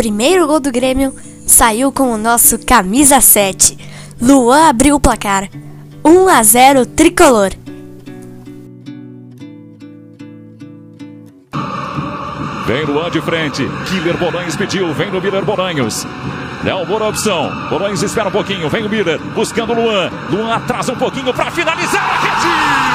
primeiro gol do Grêmio saiu com o nosso camisa 7. Luan abriu o placar. 1 a 0 tricolor. Vem Luan de frente. Killer Bolanhos pediu. Vem no Miller Bolanhos. Léo Moura opção. Bolanhos espera um pouquinho. Vem o Miller buscando o Luan. Luan atrasa um pouquinho para finalizar rede.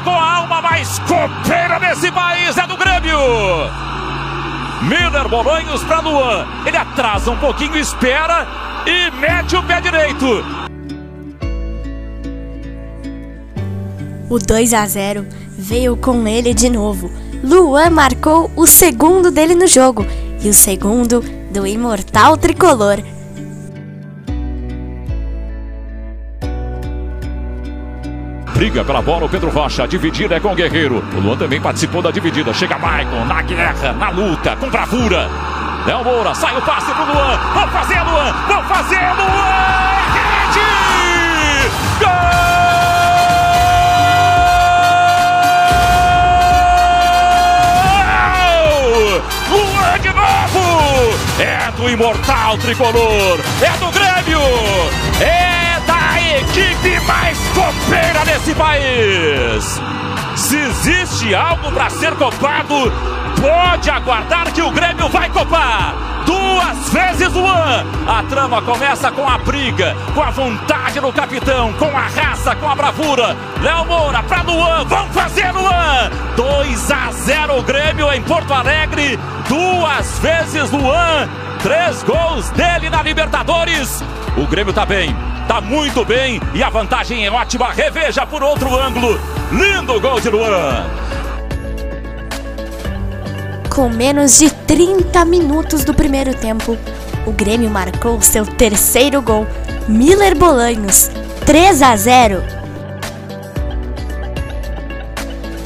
Com a alma mais copeira desse país, é do Grêmio! Miller Bolanhos para Luan. Ele atrasa um pouquinho, espera e mete o pé direito. O 2 a 0 veio com ele de novo. Luan marcou o segundo dele no jogo e o segundo do imortal tricolor. Briga pela bola o Pedro Rocha. A dividida é com o Guerreiro. O Luan também participou da dividida. Chega Maicon na guerra, na luta, com bravura. Léo Moura, sai o passe pro Luan. Vamos fazer, Luan! Vamos fazer, Luan! Rede! Gol! Luan de novo! É do imortal tricolor! É do Grêmio! É da equipe copeira desse país! Se existe algo para ser copado, pode aguardar que o Grêmio vai copar! Duas vezes Luan! A trama começa com a briga, com a vontade do capitão, com a raça, com a bravura. Léo Moura para Luan, vamos fazer Luan! 2 a 0 o Grêmio em Porto Alegre. Duas vezes Luan, três gols dele na Libertadores. O Grêmio tá bem, tá muito bem e a vantagem é ótima. Reveja por outro ângulo. Lindo gol de Luan. Com menos de 30 minutos do primeiro tempo, o Grêmio marcou seu terceiro gol. Miller Bolanhos, 3 a 0.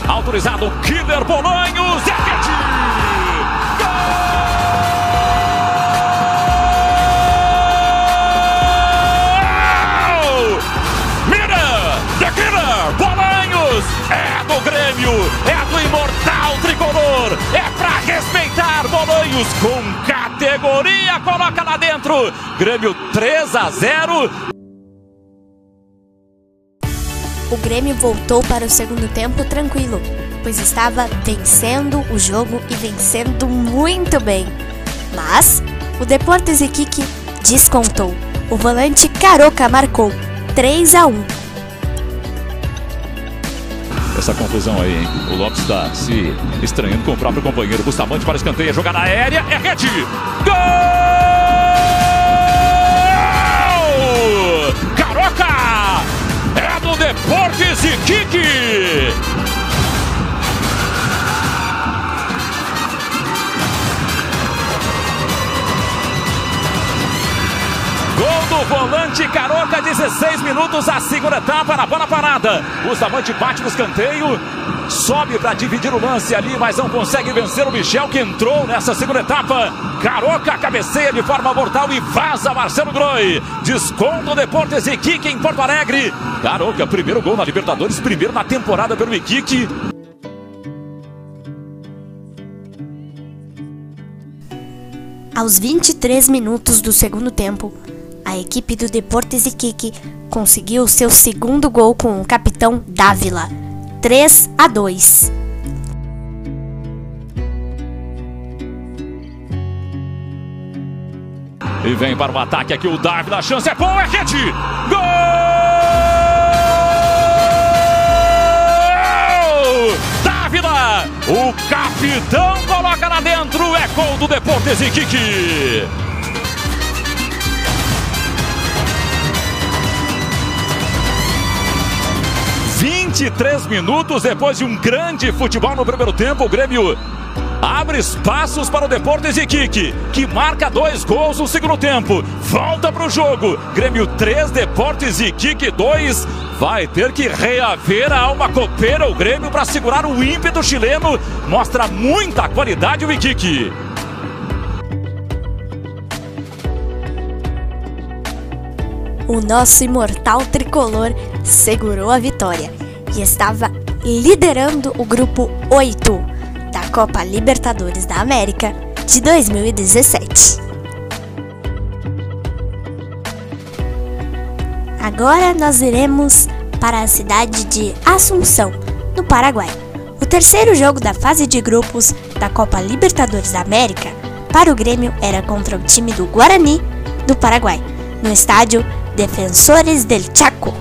Autorizado Killer Bolanhos. É Bolanhos com categoria! Coloca lá dentro! Grêmio 3 a 0. O Grêmio voltou para o segundo tempo tranquilo, pois estava vencendo o jogo e vencendo muito bem. Mas o Deportes Iquique descontou. O volante Caroca marcou 3 a 1. Essa confusão aí, hein? O Lopes está se estranhando com o próprio companheiro. Bustamante para escanteio, jogada aérea, é rede! Gol! Caroca! É do Deportes e Kiki! Gol do volante Caroca, 16 minutos, a segunda etapa na bola parada. O Zamante bate no escanteio, sobe para dividir o lance ali, mas não consegue vencer o Michel que entrou nessa segunda etapa. Caroca cabeceia de forma mortal e vaza Marcelo Groi. Desconto Deportes e Iquique em Porto Alegre. Caroca, primeiro gol na Libertadores, primeiro na temporada pelo Iquique. Aos 23 minutos do segundo tempo, a equipe do Deportes Iquique conseguiu seu segundo gol com o capitão Dávila, 3 a 2. E vem para o ataque aqui o Dávila, a chance é boa, é rede! Gol! Dávila, o capitão coloca lá dentro, é gol do Deportes Iquique. Vinte e três minutos depois de um grande futebol no primeiro tempo, o Grêmio Abre espaços para o Deportes Iquique, que marca dois gols no segundo tempo. Volta para o jogo. Grêmio 3, Deportes Iquique 2. Vai ter que reaver a alma copeira o Grêmio para segurar o ímpeto chileno. Mostra muita qualidade o Iquique. O nosso imortal tricolor segurou a vitória e estava liderando o grupo 8 da Copa Libertadores da América de 2017. Agora nós iremos para a cidade de Assunção, no Paraguai. O terceiro jogo da fase de grupos da Copa Libertadores da América para o Grêmio era contra o time do Guarani do Paraguai, no estádio Defensores del Chaco.